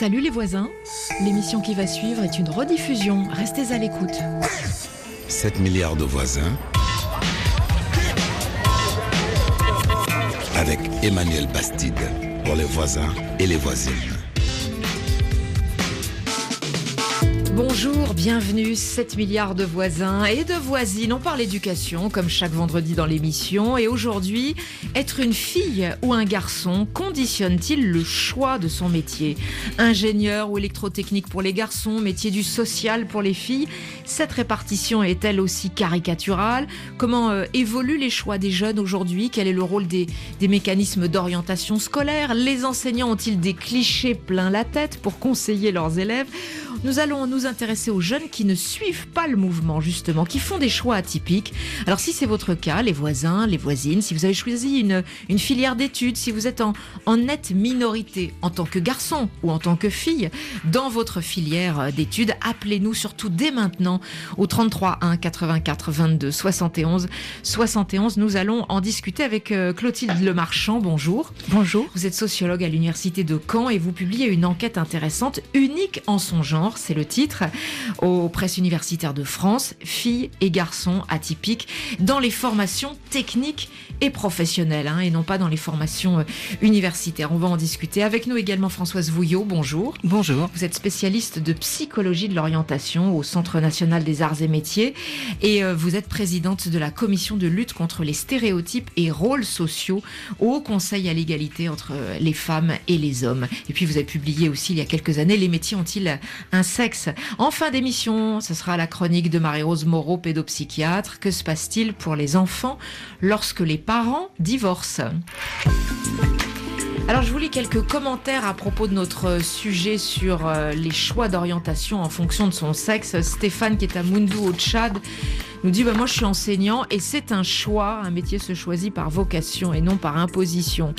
Salut les voisins, l'émission qui va suivre est une rediffusion, restez à l'écoute. 7 milliards de voisins avec Emmanuel Bastide pour les voisins et les voisines. Bonjour, bienvenue, 7 milliards de voisins et de voisines. On parle éducation comme chaque vendredi dans l'émission et aujourd'hui, être une fille ou un garçon conditionne-t-il le choix de son métier? Ingénieur ou électrotechnique pour les garçons, métier du social pour les filles Cette répartition est-elle aussi caricaturale? Comment euh, évoluent les choix des jeunes aujourd'hui? Quel est le rôle des, mécanismes d'orientation scolaire? Les enseignants ont-ils des clichés plein la tête pour conseiller leurs élèves? Nous allons nous intéresser aux jeunes qui ne suivent pas le mouvement, justement, qui font des choix atypiques. Alors, si c'est votre cas, les voisins, les voisines, si vous avez choisi une, filière d'études, si vous êtes en, en nette minorité en tant que garçon ou en tant que fille dans votre filière d'études, appelez-nous surtout dès maintenant au 33 1 84 22 71 71. Nous allons en discuter avec euh, Clotilde Lemarchand. Bonjour. Bonjour. Vous êtes sociologue à l'université de Caen et vous publiez une enquête intéressante, unique en son genre c'est le titre, aux presses universitaires de France, filles et garçons atypiques dans les formations techniques et professionnelles, hein, et non pas dans les formations euh, universitaires. On va en discuter avec nous également Françoise Vouillot. Bonjour. Bonjour. Vous êtes spécialiste de psychologie de l'orientation au Centre national des arts et métiers et euh, vous êtes présidente de la commission de lutte contre les stéréotypes et rôles sociaux au Conseil à l'égalité entre euh, les femmes et les hommes. Et puis vous avez publié aussi il y a quelques années Les métiers ont-ils un sexe? En fin d'émission, ce sera la chronique de Marie-Rose Moreau, pédopsychiatre. Que se passe-t-il pour les enfants lorsque les parents divorcent? Alors je vous lis quelques commentaires à propos de notre sujet sur euh, les choix d'orientation en fonction de son sexe. Stéphane qui est à Mundu au Tchad nous dit bah, moi je suis enseignant et c'est un choix, un métier se choisit par vocation et non par imposition.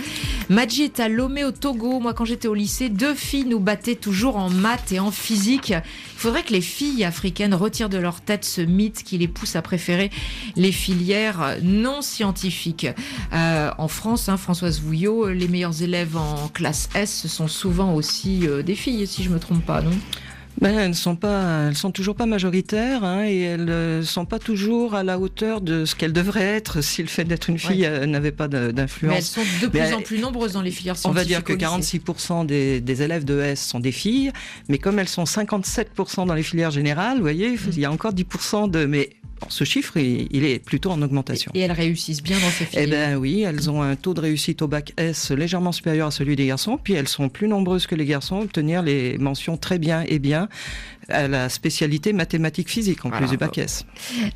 Madji est à Lomé au Togo. Moi quand j'étais au lycée, deux filles nous battaient toujours en maths et en physique. Il faudrait que les filles africaines retirent de leur tête ce mythe qui les pousse à préférer les filières non scientifiques. Euh, en France, hein, Françoise Vouillot, les meilleurs élèves en classe S, ce sont souvent aussi euh, des filles, si je me trompe pas, non? Ben, elles sont pas, elles sont toujours pas majoritaires hein, et elles ne sont pas toujours à la hauteur de ce qu'elles devraient être si le fait d'être une fille euh, n'avait pas d'influence. Mais elles sont de plus en plus nombreuses dans les filières scientifiques. On va dire que 46% des, des, élèves de S sont des filles, mais comme elles sont 57% dans les filières générales, vous voyez, il y a encore 10% de mais ce chiffre, il est plutôt en augmentation. Et, elles réussissent bien dans ces filières Eh bien oui, elles ont un taux de réussite au bac S légèrement supérieur à celui des garçons, puis elles sont plus nombreuses que les garçons à obtenir les mentions très bien et bien à la spécialité mathématiques physiques en plus du bac S.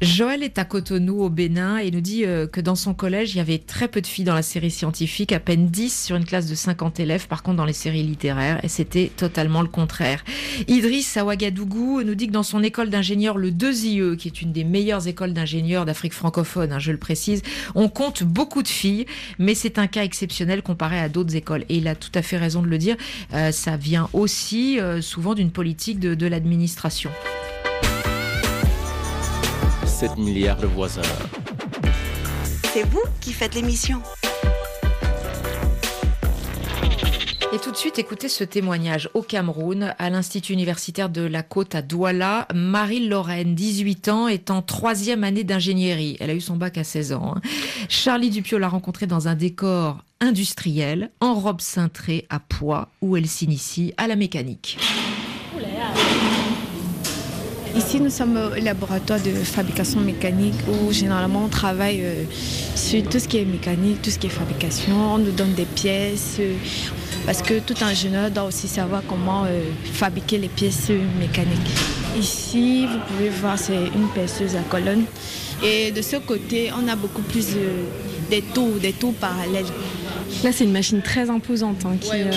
Joël est à Cotonou au Bénin et nous dit euh, que dans son collège, il y avait très peu de filles dans la série scientifique, à peine 10 sur une classe de 50 élèves, par contre dans les séries littéraires, et c'était totalement le contraire. Idriss à Ouagadougou nous dit que dans son école d'ingénieur, le 2IE, qui est une des meilleures écoles d'ingénieurs d'Afrique francophone, hein, je le précise, on compte beaucoup de filles, mais c'est un cas exceptionnel comparé à d'autres écoles. Et il a tout à fait raison de le dire, euh, ça vient aussi euh, souvent d'une politique de, de l'administration 7 milliards de voisins. C'est vous qui faites l'émission. Et tout de suite, écoutez ce témoignage au Cameroun, à l'Institut universitaire de la Côte à Douala. Marie-Lorraine, 18 ans, est en troisième année d'ingénierie. Elle a eu son bac à 16 ans. Hein. Charlie Dupio l'a rencontrée dans un décor industriel, en robe cintrée à poids, où elle s'initie à la mécanique. Ici, nous sommes au laboratoire de fabrication mécanique où généralement on travaille euh, sur tout ce qui est mécanique, tout ce qui est fabrication. On nous donne des pièces euh, parce que tout ingénieur doit aussi savoir comment euh, fabriquer les pièces mécaniques. Ici, vous pouvez voir, c'est une perceuse à colonne. Et de ce côté, on a beaucoup plus des tours, des tours parallèles. Là, c'est une machine très imposante hein, euh,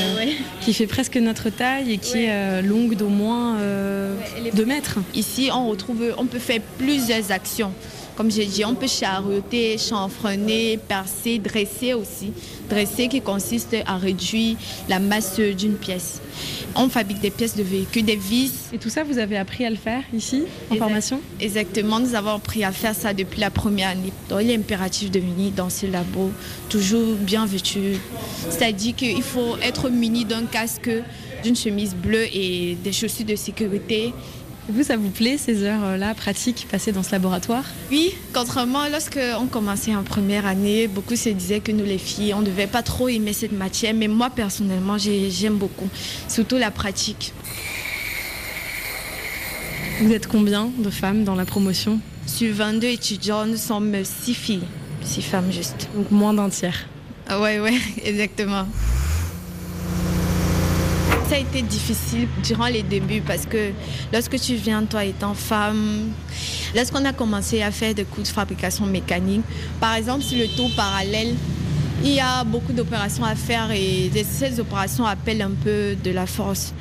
qui, fait presque notre taille et qui est euh, longue d'au moins euh, 2 mètres. Ici, on retrouve, on peut faire plusieurs actions. Comme j'ai dit, on peut charioter, chanfreiner, percer, dresser aussi. Dresser qui consiste à réduire la masse d'une pièce. On fabrique des pièces de véhicules, des vis. Et tout ça, vous avez appris à le faire ici, en formation? Exactement, nous avons appris à faire ça depuis la première année. Donc il est impératif de venir dans ce labo, toujours bien vêtu. C'est-à-dire qu'il faut être muni d'un casque d'une chemise bleue et des chaussures de sécurité. Vous, ça vous plaît ces heures-là pratiques passées dans ce laboratoire? Oui, contrairement lorsqu'on commençait en première année, beaucoup se disaient que nous les filles, on ne devait pas trop aimer cette matière, mais moi personnellement, j'aime beaucoup, surtout la pratique. Vous êtes combien de femmes dans la promotion? Sur 22 étudiants, nous sommes 6 filles, 6 femmes juste. Donc moins d'un tiers. Ah ouais, ouais, exactement ça a été difficile durant les débuts parce que lorsque tu viens, toi étant femme, lorsqu'on a commencé à faire des cours de fabrication mécanique, par exemple sur le tour parallèle, il y a beaucoup d'opérations à faire et ces opérations appellent un peu de la force.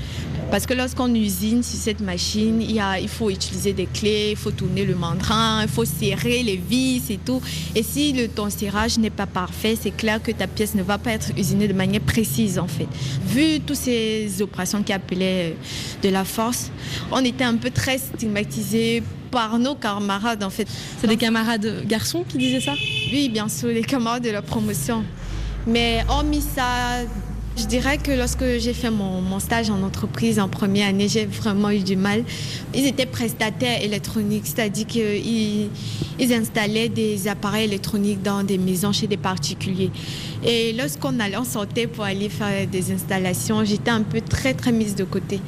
Parce que lorsqu'on usine sur cette machine, il, y a, il faut utiliser des clés, il faut tourner le mandrin, il faut serrer les vis et tout. Et si le, ton serrage n'est pas parfait, c'est clair que ta pièce ne va pas être usinée de manière précise en fait. Vu toutes ces opérations qui appelaient euh, de la force, on était un peu très stigmatisés par nos camarades en fait. C'est des camarades garçons qui disaient ça? Oui, bien sûr, les camarades de la promotion. Mais hormis ça, je dirais que lorsque j'ai fait mon, stage en entreprise en première année, j'ai vraiment eu du mal. Ils étaient prestataires électroniques, c'est-à-dire qu'ils ils installaient des appareils électroniques dans des maisons chez des particuliers. Et lorsqu'on allait, on sortait pour aller faire des installations, j'étais un peu très très mise de côté.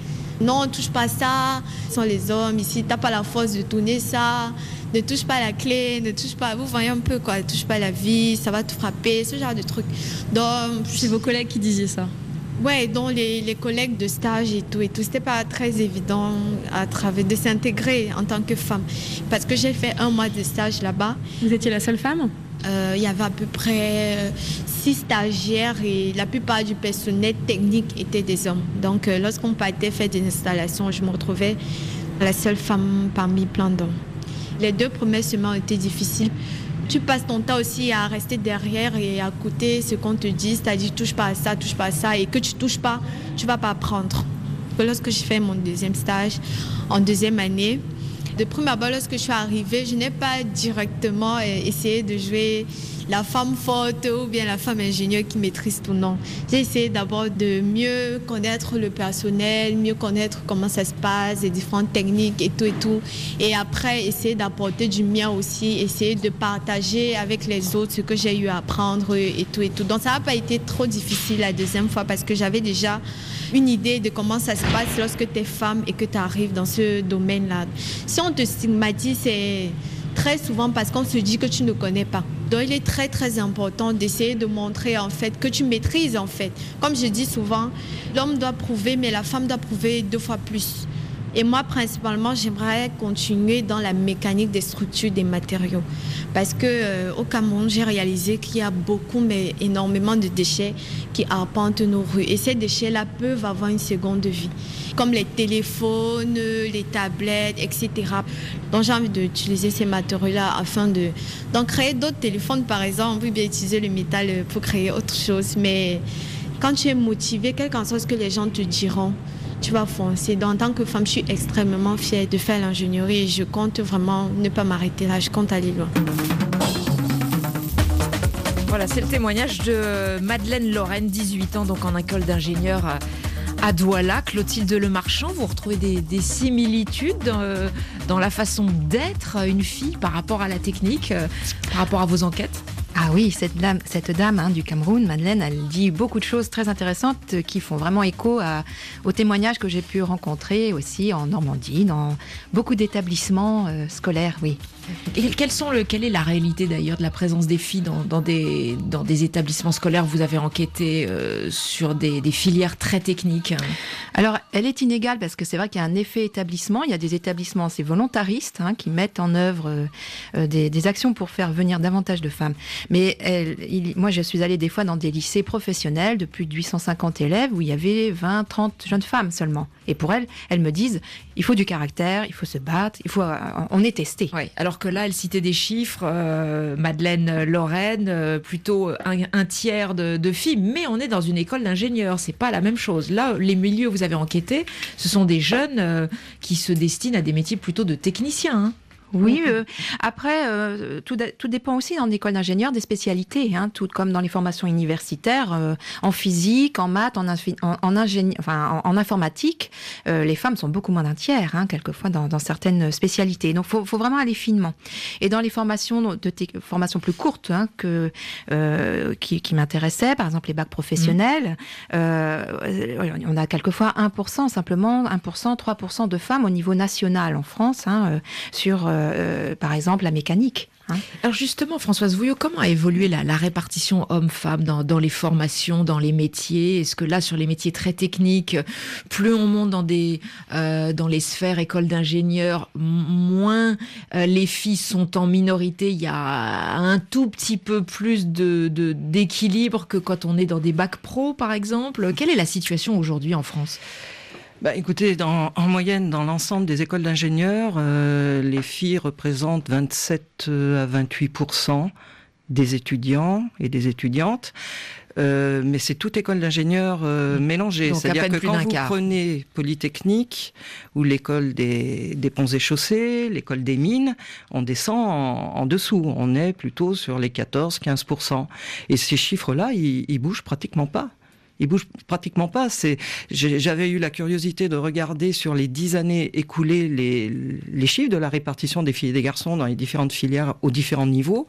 Non, touche pas ça, ce sont les hommes ici, t'as pas la force de tourner ça. Ne touche pas la clé, ne touche pas, vous voyez un peu quoi, ne touche pas la vie, ça va te frapper, ce genre de trucs. Donc, c'est vos collègues qui disaient ça. Ouais, donc les, les, collègues de stage et tout et tout, c'était pas très évident à travers de s'intégrer en tant que femme, parce que j'ai fait un mois de stage là-bas. Vous étiez la seule femme? Euh, Il y avait à peu près euh, six stagiaires et la plupart du personnel technique était des hommes. Donc, euh, lorsqu'on partait faire des installations, je me retrouvais la seule femme parmi plein d'hommes. Les deux premières semaines ont été difficiles. Tu passes ton temps aussi à rester derrière et à écouter ce qu'on te dit, c'est-à-dire touche pas à ça, touche pas à ça, et que tu touches pas, tu vas pas apprendre. Lorsque j'ai fait mon deuxième stage en deuxième année, de premier abord, lorsque je suis arrivée, je n'ai pas directement euh, essayé de jouer la femme forte ou bien la femme ingénieure qui maîtrise tout. Non. J'ai essayé d'abord de mieux connaître le personnel, mieux connaître comment ça se passe, les différentes techniques et tout et tout. Et après, essayer d'apporter du mien aussi, essayer de partager avec les autres ce que j'ai eu à apprendre et tout et tout. Donc ça n'a pas été trop difficile la deuxième fois parce que j'avais déjà une idée de comment ça se passe lorsque tu es femme et que tu arrives dans ce domaine-là. Si on te stigmatise, c'est très souvent parce qu'on se dit que tu ne connais pas. Donc il est très très important d'essayer de montrer en fait que tu maîtrises en fait. Comme je dis souvent, l'homme doit prouver mais la femme doit prouver deux fois plus. Et moi, principalement, j'aimerais continuer dans la mécanique des structures des matériaux. Parce que euh, au Cameroun, j'ai réalisé qu'il y a beaucoup, mais énormément de déchets qui arpentent nos rues. Et ces déchets-là peuvent avoir une seconde vie, comme les téléphones, les tablettes, etc. Donc j'ai envie d'utiliser ces matériaux-là afin de créer d'autres téléphones, par exemple. Oui, bien utiliser le métal pour créer autre chose. Mais quand tu es motivé, quel qu'en soit ce que les gens te diront, tu vas foncer. Donc, en tant que femme, je suis extrêmement fière de faire l'ingénierie et je compte vraiment ne pas m'arrêter là, je compte aller loin. Voilà, c'est le témoignage de Madeleine Lorraine, 18 ans, donc en école d'ingénieur à Douala. Clotilde Lemarchand, vous retrouvez des, similitudes dans, dans, la façon d'être une fille par rapport à la technique, euh, par rapport à vos enquêtes? Ah oui, cette dame, hein, du Cameroun, Madeleine, elle dit beaucoup de choses très intéressantes qui font vraiment écho aux témoignages que j'ai pu rencontrer aussi en Normandie, dans beaucoup d'établissements euh, scolaires, oui. Et sont le, quelle est la réalité d'ailleurs de la présence des filles dans, des, établissements scolaires? Vous avez enquêté euh, sur des, filières très techniques. Alors, elle est inégale parce que c'est vrai qu'il y a un effet établissement. Il y a des établissements, c'est volontaristes, hein, qui mettent en œuvre euh, des, actions pour faire venir davantage de femmes. Mais moi, je suis allée des fois dans des lycées professionnels de plus de 850 élèves où il y avait 20, 30 jeunes femmes seulement. Et pour elles, elles me disent, il faut du caractère, il faut se battre, euh, on est testé. Alors que là, elle citait des chiffres, euh, Madeleine Lorraine, euh, plutôt un, tiers de, filles, mais on est dans une école d'ingénieurs, c'est pas la même chose. Là, les milieux où vous avez enquêté, ce sont des jeunes qui se destinent à des métiers plutôt de techniciens. Hein. Oui, euh, après, euh, tout, tout, dépend aussi dans l'école d'ingénieur des spécialités, hein, tout comme dans les formations universitaires, euh, en physique, en maths, en, en, en, enfin, en, informatique, les femmes sont beaucoup moins d'un tiers, hein, quelquefois dans, dans, certaines spécialités. Donc, il faut, faut, vraiment aller finement. Et dans les formations, de formations plus courtes hein, que, qui, qui m'intéressaient, par exemple les bacs professionnels, mmh. on a quelquefois 1%, simplement 1%, 3% de femmes au niveau national en France hein, sur euh, par exemple, la mécanique. Hein. Alors justement, Françoise Vouillot, comment a évolué la, répartition homme-femme dans, les formations, dans les métiers? Est-ce que là, sur les métiers très techniques, plus on monte dans, euh, les sphères écoles d'ingénieurs, moins euh, les filles sont en minorité? Il y a un tout petit peu plus d'équilibre de, que quand on est dans des bacs pro, par exemple. Quelle est la situation aujourd'hui en France? Bah, écoutez, dans, en moyenne, dans l'ensemble des écoles d'ingénieurs, euh, les filles représentent 27 euh, à 28% des étudiants et des étudiantes. Euh, mais c'est toute école d'ingénieurs euh, mélangée. C'est-à-dire que quand vous prenez Polytechnique ou l'école des, des, ponts et chaussées, l'école des mines, on descend en, en, dessous. On est plutôt sur les 14-15%. Et ces chiffres-là, ils, ils bougent pratiquement pas il bouge pratiquement pas. C'est, j'avais eu la curiosité de regarder sur les dix années écoulées les, les chiffres de la répartition des filles et des garçons dans les différentes filières aux différents niveaux.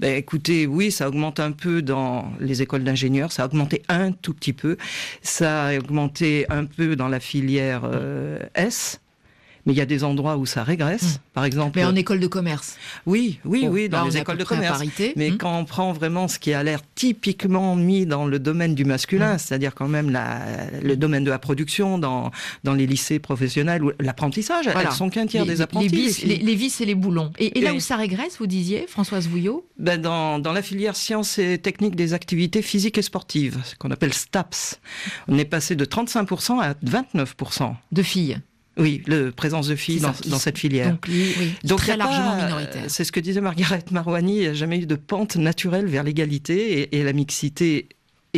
Ben, écoutez, oui, ça augmente un peu dans les écoles d'ingénieurs, ça a augmenté un tout petit peu, ça a augmenté un peu dans la filière euh, S mais il y a des endroits où ça régresse. Hmm. Par exemple. Mais en école de commerce. Oui, oui, oui, dans les écoles de commerce. Mais hmm. quand on prend vraiment ce qui a l'air typiquement mis dans le domaine du masculin, hmm. c'est-à-dire quand même la, le domaine de la production dans, dans les lycées professionnels ou l'apprentissage, elles sont qu'un tiers des apprentis. Les vis, les, vis et les boulons. Et, là où ça régresse, vous disiez, Françoise Vouillot? Ben dans, dans la filière sciences et techniques des activités physiques et sportives, ce qu'on appelle STAPS, on est passé de 35% à 29%. De filles oui, la présence de filles dans, cette filière. Donc, oui, Donc très largement minoritaire. C'est ce que disait Margaret Marouani, il n'y a jamais eu de pente naturelle vers l'égalité et, et, la mixité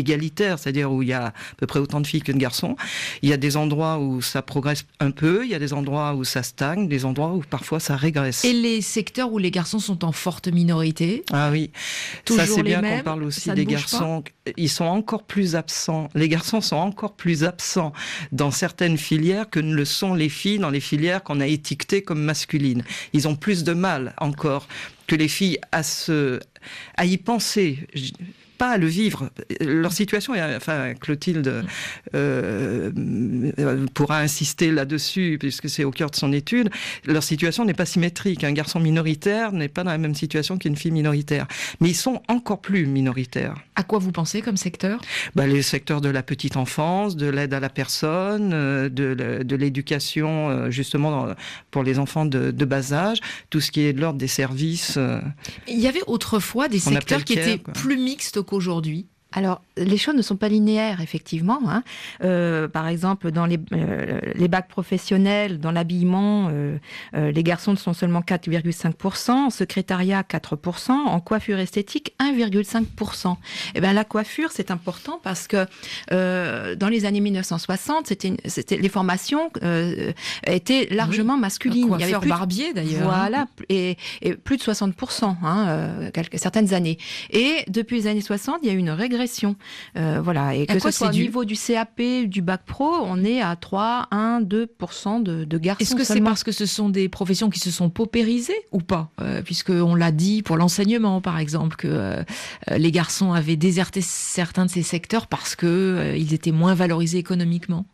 égalitaire, c'est-à-dire où il y a à peu près autant de filles que de garçons. Il y a des endroits où ça progresse un peu, il y a des endroits où ça stagne, des endroits où parfois ça régresse. Et les secteurs où les garçons sont en forte minorité? Ah oui, Toujours ça c'est bien qu'on parle aussi des garçons. Ils sont encore plus absents. Les garçons sont encore plus absents dans certaines filières que ne le sont les filles dans les filières qu'on a étiquetées comme masculines. Ils ont plus de mal encore que les filles à se à y penser pas à le vivre. Leur situation est, enfin, Clotilde euh, pourra insister là-dessus, puisque c'est au cœur de son étude, leur situation n'est pas symétrique. Un garçon minoritaire n'est pas dans la même situation qu'une fille minoritaire. Mais ils sont encore plus minoritaires. À quoi vous pensez comme secteur? Bah, Les secteurs de la petite enfance, de l'aide à la personne, euh, de, l'éducation, euh, justement, pour les enfants de, bas âge, tout ce qui est de l'ordre des services. Il y avait autrefois des secteurs qui étaient plus mixtes qu'aujourd'hui? Alors, les choses ne sont pas linéaires, effectivement. Hein. Euh, par exemple, dans les, euh, les bacs professionnels, dans l'habillement, euh, les garçons sont seulement 4,5%, en secrétariat 4%, en coiffure esthétique 1,5%. Eh bien, la coiffure, c'est important parce que dans les années 1960, c'était, c'était les formations étaient largement masculines. Il y avait plus barbier d'ailleurs. Hein. Voilà, et, plus de 60%, hein, quelques, certaines années. Et depuis les années 60, il y a eu une régression euh, voilà, et que ce soit au niveau du CAP, du bac pro, on est à 3, 1, 2% de, de garçons. Est-ce que c'est parce que ce sont des professions qui se sont paupérisées ou pas? Euh, Puisqu'on l'a dit pour l'enseignement, par exemple, que euh, les garçons avaient déserté certains de ces secteurs parce qu'ils étaient moins valorisés économiquement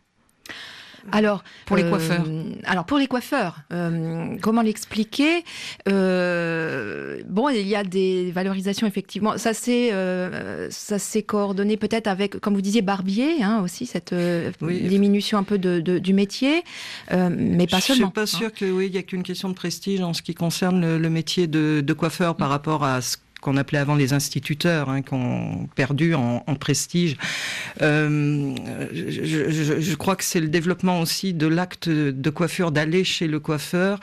alors pour les euh, coiffeurs. Alors pour les coiffeurs, euh, comment l'expliquer euh, Bon, il y a des valorisations effectivement. Ça s'est ça s'est coordonné peut-être avec, comme vous disiez, barbier hein, aussi cette diminution un peu de, du métier, mais pas seulement. Je suis pas sûr que oui, il y a qu'une question de prestige en ce qui concerne le, métier de, de coiffeur par rapport à ce qu'on appelait avant les instituteurs, hein, qui ont perdu en, prestige. Euh, je, crois que c'est le développement aussi de l'acte de coiffure, d'aller chez le coiffeur.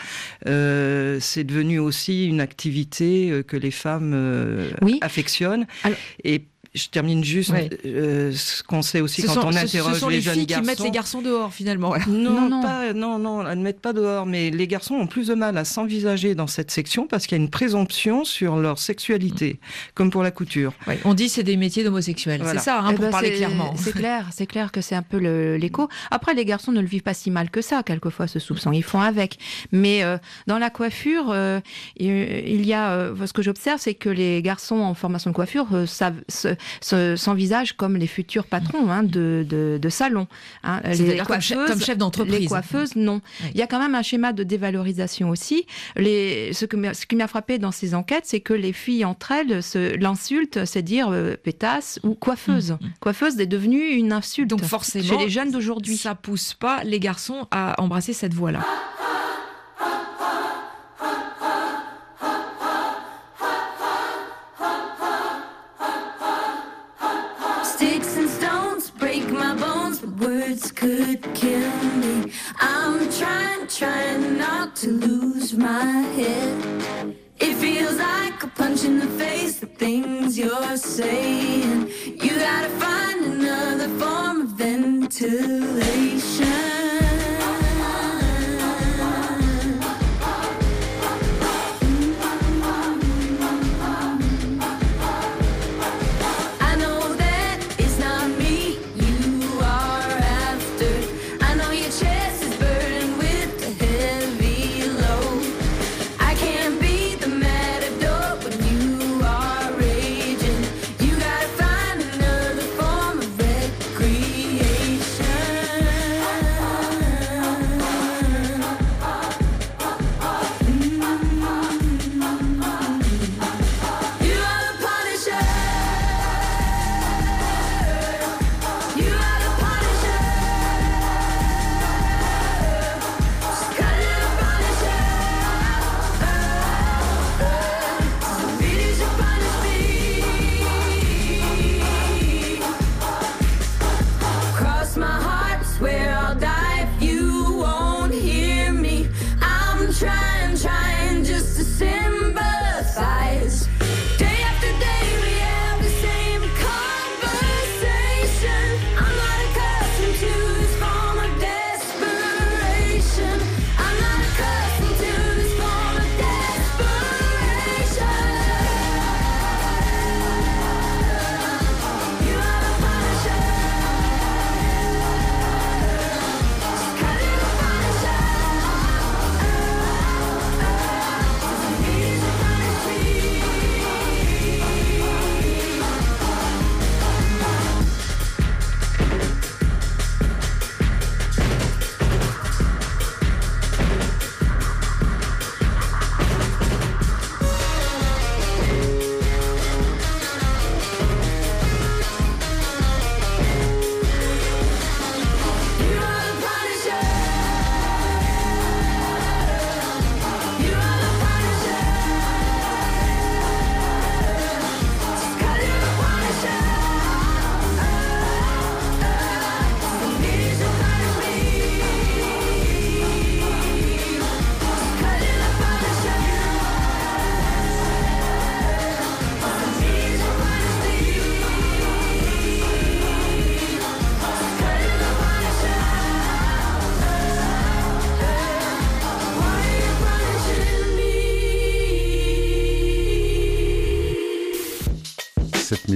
Euh, c'est devenu aussi une activité euh, que les femmes affectionnent. Et je termine juste euh, ce qu'on sait aussi quand on interroge ce sont les, les jeunes filles garçons. qui mettent les garçons dehors finalement. Non, non, Pas, non, non, elles ne mettent pas dehors, mais les garçons ont plus de mal à s'envisager dans cette section parce qu'il y a une présomption sur leur sexualité, comme pour la couture. on dit c'est des métiers d'homosexuels, c'est ça, hein, eh pour ben, parler clairement. C'est clair, c'est clair que c'est un peu l'écho. Après, les garçons ne le vivent pas si mal que ça, quelquefois ce soupçon, ils font avec. Mais euh, dans la coiffure, euh, il y a, euh, ce que j'observe, c'est que les garçons en formation de coiffure savent s'envisagent comme les futurs patrons hein, de, de, de salon. Hein. Les coiffeuses, comme chef d'entreprise. Les coiffeuses, non. Il y a quand même un schéma de dévalorisation aussi. Les, ce, que, ce qui m'a frappé dans ces enquêtes, c'est que les filles entre elles, l'insulte, c'est dire euh, pétasse ou coiffeuse. Mmh, mmh. Coiffeuse est devenue une insulte. Donc forcément, chez les jeunes d'aujourd'hui, ça pousse pas les garçons à embrasser cette voie-là. Could kill me. I'm trying, trying not to lose my head. It feels like a punch in the face, the things you're saying. You gotta find another form of ventilation.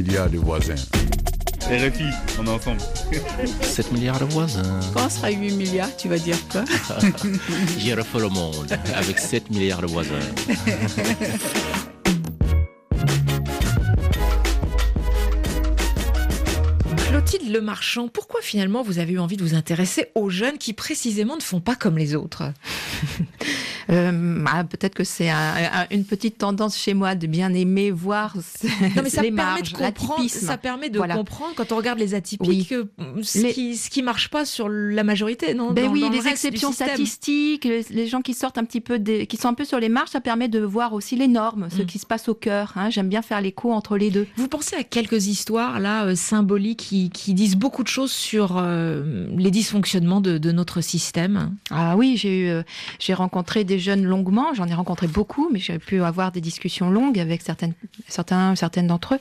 Milliards de voisins. RFI, on est ensemble. 7 milliards de voisins. Quand on sera 8 milliards, tu vas dire quoi? J'ai refait le monde avec 7 milliards de voisins. Clotilde Le Marchand, pourquoi finalement vous avez eu envie de vous intéresser aux jeunes qui précisément ne font pas comme les autres? Euh, ah, peut-être que c'est une petite tendance chez moi de bien aimer voir non, mais ça les permet marges, de comprendre, Ça permet de comprendre quand on regarde les atypiques ce, qui, ce qui marche pas sur la majorité, non ben Oui, les exceptions statistiques, les, gens qui sortent un petit peu, des, qui sont un peu sur les marges, ça permet de voir aussi les normes, ce mm. qui se passe au cœur. Hein. J'aime bien faire l'écho entre les deux. Vous pensez à quelques histoires là euh, symboliques qui, qui, disent beaucoup de choses sur euh, les dysfonctionnements de, de, notre système? Ah oui, j'ai eu, j'ai rencontré des jeunes longuement. J'en ai rencontré beaucoup, mais j'ai pu avoir des discussions longues avec certains, certaines d'entre eux.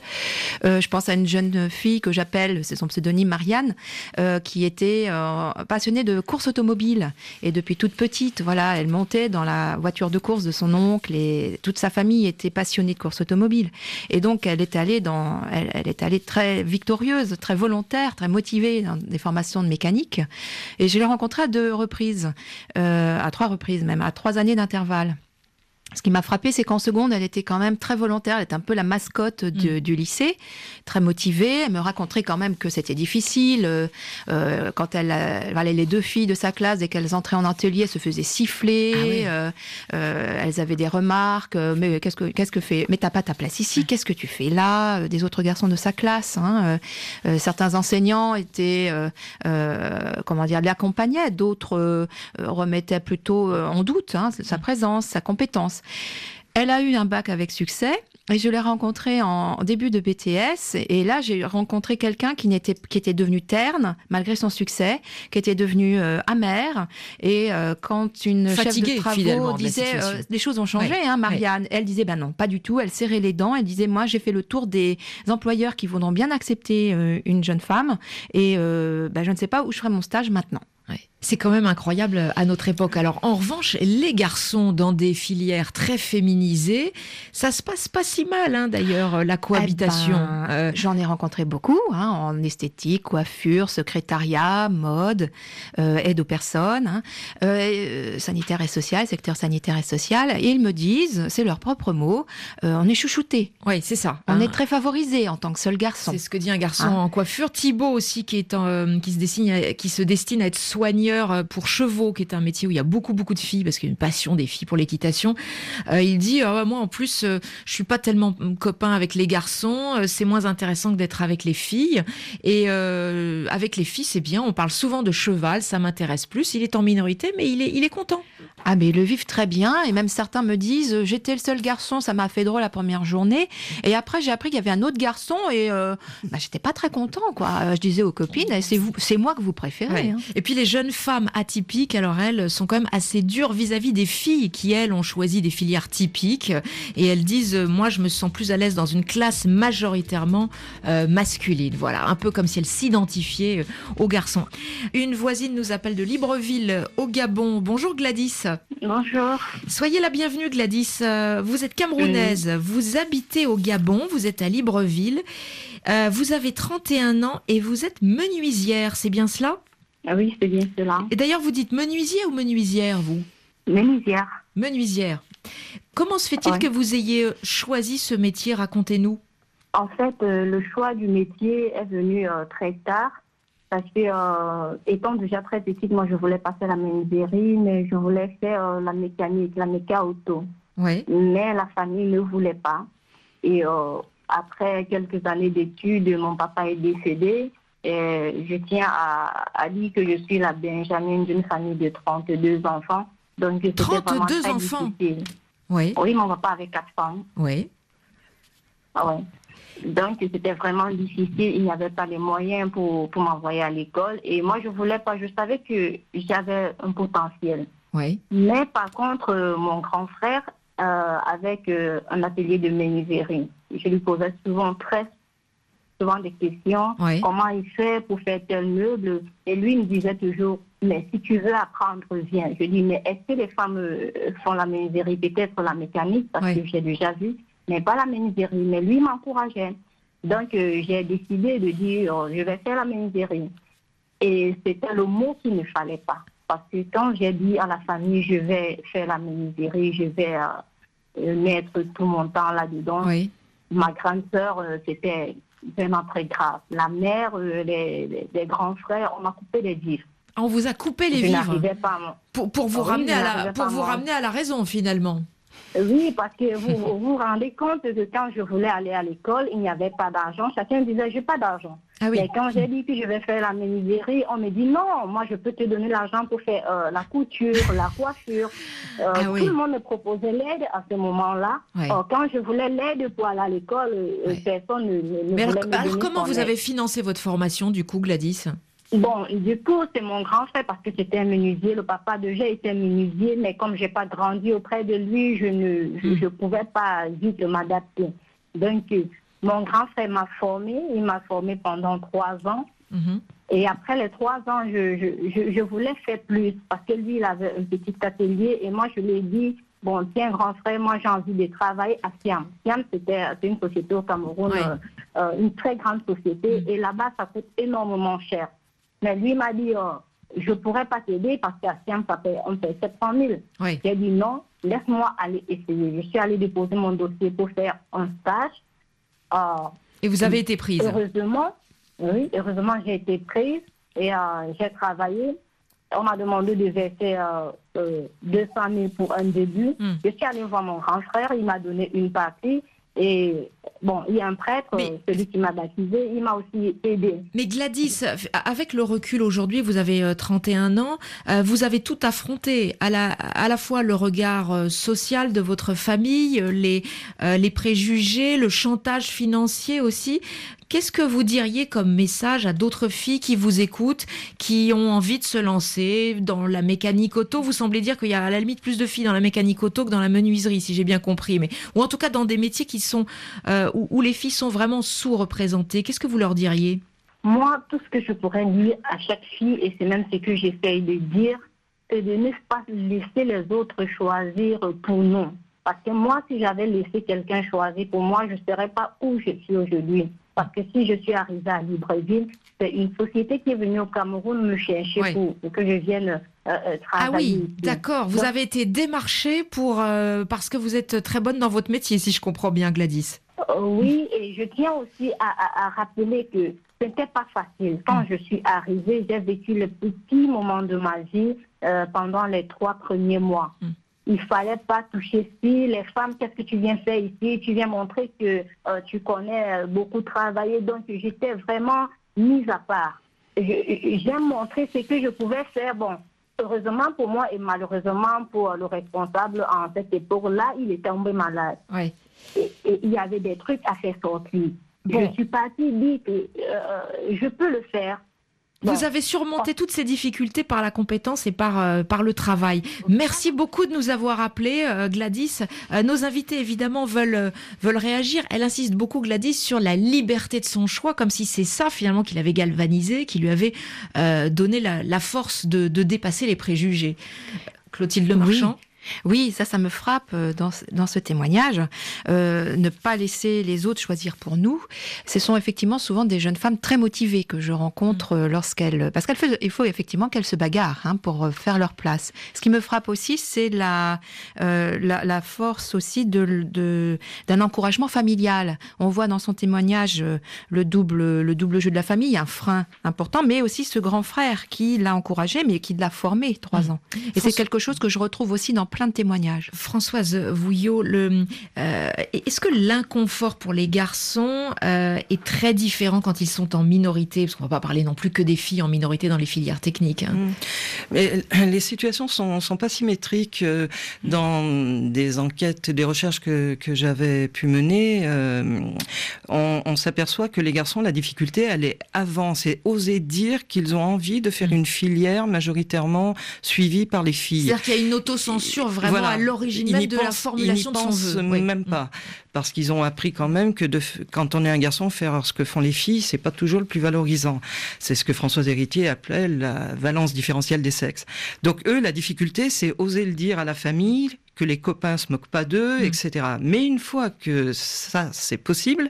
Euh, je pense à une jeune fille que j'appelle, c'est son pseudonyme Marianne, euh, qui était euh, passionnée de course automobile. Et depuis toute petite, voilà, elle montait dans la voiture de course de son oncle et toute sa famille était passionnée de course automobile. Et donc, elle est allée dans, elle, est allée très victorieuse, très volontaire, très motivée dans des formations de mécanique. Et je l'ai rencontrée à deux reprises, à trois reprises même, à trois années d'intervalle. Ce qui m'a frappé, c'est qu'en seconde, elle était quand même très volontaire. Elle était un peu la mascotte de- du lycée, très motivée. Elle me racontait quand même que c'était difficile. euh, euh, quand elle, euh, les deux filles de sa classe, dès qu'elles entraient en atelier, elles se faisaient siffler. Ah oui. euh, euh, elles avaient des remarques. mais qu'est-ce que qu'est-ce que fait Mais t'as pas ta place ici. Qu'est-ce que tu fais là Des autres garçons de sa classe. hein, certains enseignants étaient, comment dire, l'accompagnaient. D'autres remettaient plutôt en doute hein, sa présence, sa compétence. Elle a eu un bac avec succès et je l'ai rencontrée en début de BTS. Et là, j'ai rencontré quelqu'un qui, n'était, qui était devenu terne malgré son succès, qui était devenu euh, amer. Et euh, quand une Fatiguée, chef de travaux disait euh, les choses ont changé, Ouais, hein, Marianne, elle disait ben non, pas du tout. Elle serrait les dents. Elle disait moi, j'ai fait le tour des employeurs qui voudront bien accepter une jeune femme. Et ben, je ne sais pas où je ferai mon stage maintenant. Ouais. C'est quand même incroyable à notre époque. Alors, en revanche, les garçons dans des filières très féminisées, ça se passe pas si mal, hein, d'ailleurs, la cohabitation. Eh ben, Euh, J'en ai rencontré beaucoup hein, en esthétique, coiffure, secrétariat, mode, euh, aide aux personnes, hein, euh, sanitaire et social, secteur sanitaire et social. Et ils me disent, c'est leur propre mot, on est chouchouté. oui, c'est ça. On est très favorisé en tant que seul garçon. C'est ce que dit un garçon en coiffure. Thibaut aussi, qui, est qui, se destine à, qui se destine à être soigneur euh, pour chevaux, qui est un métier où il y a beaucoup, beaucoup de filles, parce qu'il y a une passion des filles pour l'équitation. Euh, il dit, Ah moi en plus, euh, je suis pas tellement mm, copain avec les garçons, euh, c'est moins intéressant que d'être avec les filles. Et avec les filles, c'est bien, on parle souvent de cheval, ça m'intéresse plus. Il est en minorité, mais il est, il est content. Ah mais ils le vivent très bien et même certains me disent j'étais le seul garçon, ça m'a fait drôle la première journée et après j'ai appris qu'il y avait un autre garçon et bah, j'étais pas très content quoi. Je disais aux copines eh, c'est moi que vous préférez. Ouais. hein. Et puis les jeunes femmes atypiques, alors elles sont quand même assez dures vis-à-vis des filles qui, elles, ont choisi des filières typiques. Et elles disent, euh, moi, je me sens plus à l'aise dans une classe majoritairement euh, masculine. Voilà, un peu comme si elles s'identifiaient euh, aux garçons. Une voisine nous appelle de Libreville, au Gabon. Bonjour Gladys. Bonjour. Soyez la bienvenue Gladys. Vous êtes camerounaise, vous habitez au Gabon, vous êtes à Libreville. Euh, vous avez 31 ans et vous êtes menuisière, c'est bien cela? Ah oui, c'est bien cela. et d'ailleurs, vous dites menuisier ou menuisière, vous? Menuisière. Menuisière. Comment se fait-il Ouais. que vous ayez euh, choisi ce métier? Racontez-nous. En fait, euh, le choix du métier est venu euh, très tard. Parce que, euh, étant déjà très petite, moi, je voulais passer la menuiserie, mais je voulais faire la mécanique, la méca auto. Oui. Mais la famille ne voulait pas. Et après quelques années d'études, mon papa est décédé. Et je tiens à, à dire que je suis la Benjamine d'une famille de 32 enfants. Donc, c'était vraiment 32 très enfants difficile. Oui. Oui, mon papa avait quatre femmes. Oui. Ah ouais. Donc, c'était vraiment difficile. Il n'y avait pas les moyens pour, pour m'envoyer à l'école. Et moi, je voulais pas. Je savais que j'avais un potentiel. Oui. Mais par contre, euh, mon grand frère, euh, avec euh, un atelier de menuiserie, je lui posais souvent très souvent des questions. Oui. Comment il fait pour faire tel meuble? Et lui il me disait toujours, mais si tu veux apprendre, viens. Je dis, mais est-ce que les femmes euh, font la menuiserie? Peut-être la mécanique, parce Oui. que j'ai déjà vu, mais pas la menuiserie. Mais lui m'encourageait. Donc, euh, j'ai décidé de dire, euh, je vais faire la menuiserie. Et c'était le mot qu'il ne fallait pas. Parce que quand j'ai dit à la famille, je vais faire la menuiserie, je vais euh, euh, mettre tout mon temps là-dedans, Oui. ma grande sœur, euh, c'était vraiment très grave. La mère, euh, les, grands frères, on m'a coupé les vivres. On vous a coupé les je vivres pas à pour, pour vous oui, ramener je à la n'arrivais pour pas à vous m'en- ramener à la raison finalement. Oui, parce que vous vous vous rendez compte que quand je voulais aller à l'école, il n'y avait pas d'argent. Chacun disait, j'ai pas d'argent. Ah oui. Mais quand j'ai dit que je vais faire la menuiserie, on me dit non, moi je peux te donner l'argent pour faire euh, la couture, la coiffure. Euh, Ah oui. Tout le monde me proposait l'aide à ce moment-là. Ouais. Or, quand je voulais l'aide pour aller à l'école, euh, Ouais. personne ne, ne- Mais alors, voulait me alors comment vous avez financé votre formation du coup Gladys? Bon, du coup, c'est mon grand frère parce que c'était un menuisier. Le papa de J'ai était un menuisier, mais comme j'ai pas grandi auprès de lui, je ne je, je pouvais pas vite m'adapter. Donc, mon grand frère m'a formé. Il m'a formé pendant trois ans. Mhm. Et après les trois ans, je, je, je, je voulais faire plus parce que lui, il avait un petit atelier et moi, je lui ai dit, bon, tiens, grand frère, moi, j'ai envie de travailler à Siam. Siam, c'était une société au Cameroun, euh, euh, une très grande société et là-bas, ça coûte énormément cher. Mais lui m'a dit, euh, je pourrais pas t'aider parce qu'à Siam, ça paye, on paye 700 000. Oui. J'ai dit non, laisse-moi aller essayer. Je suis allée déposer mon dossier pour faire un stage. Euh, Et vous avez été prise. Heureusement, oui, heureusement, j'ai été prise et euh, j'ai travaillé. On m'a demandé de verser euh, euh, 200 000 pour un début. Hmm. Je suis allée voir mon grand frère, il m'a donné une partie. Et bon, il y a un prêtre, Mais- euh, celui qui m'a baptisé, il m'a aussi aidé. Mais Gladys, avec le recul aujourd'hui, vous avez euh, 31 ans, euh, vous avez tout affronté, à la, à la fois le regard euh, social de votre famille, euh, les, euh, les préjugés, le chantage financier aussi. Qu'est-ce que vous diriez comme message à d'autres filles qui vous écoutent, qui ont envie de se lancer dans la mécanique auto? Vous semblez dire qu'il y a à la limite plus de filles dans la mécanique auto que dans la menuiserie, si j'ai bien compris, mais ou en tout cas dans des métiers qui sont euh, où, où les filles sont vraiment sous-représentées. Qu'est-ce que vous leur diriez? Moi, tout ce que je pourrais dire à chaque fille, et c'est même ce que j'essaye de dire, c'est de ne pas laisser les autres choisir pour nous. Parce que moi, si j'avais laissé quelqu'un choisir pour moi, je ne serais pas où je suis aujourd'hui. Parce que si je suis arrivée à Libreville, c'est une société qui est venue au Cameroun me chercher pour, pour que je vienne euh, euh, Ah travailler. oui, ici. d'accord. Vous avez été démarchée pour euh, parce que vous êtes très bonne dans votre métier, si je comprends bien, Gladys. Oui, et je tiens aussi à, à- à rappeler que ce n'était pas facile. Quand je suis arrivée, j'ai vécu le petit moment de ma vie euh, pendant les trois premiers mois. Mm. Il fallait pas toucher ci. Les femmes, qu'est-ce que tu viens faire ici? Tu viens montrer que euh, tu connais euh, beaucoup travailler. Donc, j'étais vraiment mise à part. J'ai montré ce que je pouvais faire. Bon, heureusement pour moi et malheureusement pour le responsable en cette époque-là, il est tombé malade Ouais. et et il y avait des trucs à faire sortir. Bon. Je suis partie dit que euh, je peux le faire. Bon. Vous avez surmonté toutes ces difficultés par la compétence et par, euh, par le travail. Merci beaucoup de nous avoir appelés, euh, Gladys. Euh, nos invités, évidemment, veulent, euh, veulent réagir. Elle insiste beaucoup, Gladys, sur la liberté de son choix, comme si c'est ça, finalement, qui l'avait galvanisé, qui lui avait euh, donné la, la force de, de dépasser les préjugés. Clotilde Marchand Oui, ça, ça me frappe euh, dans, ce- dans ce témoignage. Euh, ne pas laisser les autres choisir pour nous. Ce sont effectivement souvent des jeunes femmes très motivées que je rencontre euh, lorsqu'elles, parce qu'elles fait- il faut effectivement qu'elles se bagarrent hein, pour faire leur place. Ce qui me frappe aussi, c'est la, euh, la, la force aussi de, de- d'un encouragement familial. On voit dans son témoignage le double, le double jeu de la famille, un frein important, mais aussi ce grand frère qui l'a encouragé, mais qui l'a formé trois ans. Et c'est quelque chose que je retrouve aussi dans plein de témoignages. Françoise Vouillot, le, euh, est-ce que l'inconfort pour les garçons euh, est très différent quand ils sont en minorité? Parce qu'on va pas parler non plus que des filles en minorité dans les filières techniques. hein. Mm. Mais les situations sont, sont pas symétriques. euh, Dans des enquêtes, des recherches que, que j'avais pu mener, euh, on, on s'aperçoit que les garçons, la difficulté, elle est avant. C'est oser dire qu'ils ont envie de faire une filière majoritairement suivie par les filles. C'est-à-dire qu'il y a une autocensure vraiment Voilà. à l'origine même de la formulation de son vœu. Oui. même pas. Parce qu'ils ont appris quand même que de, quand on est un garçon, faire ce que font les filles, c'est pas toujours le plus valorisant. C'est ce que Françoise Héritier appelait la valence différentielle des sexes. Donc eux, la difficulté, c'est oser le dire à la famille, que les copains se moquent pas d'eux, Mm. etc. Mais une fois que ça, c'est possible,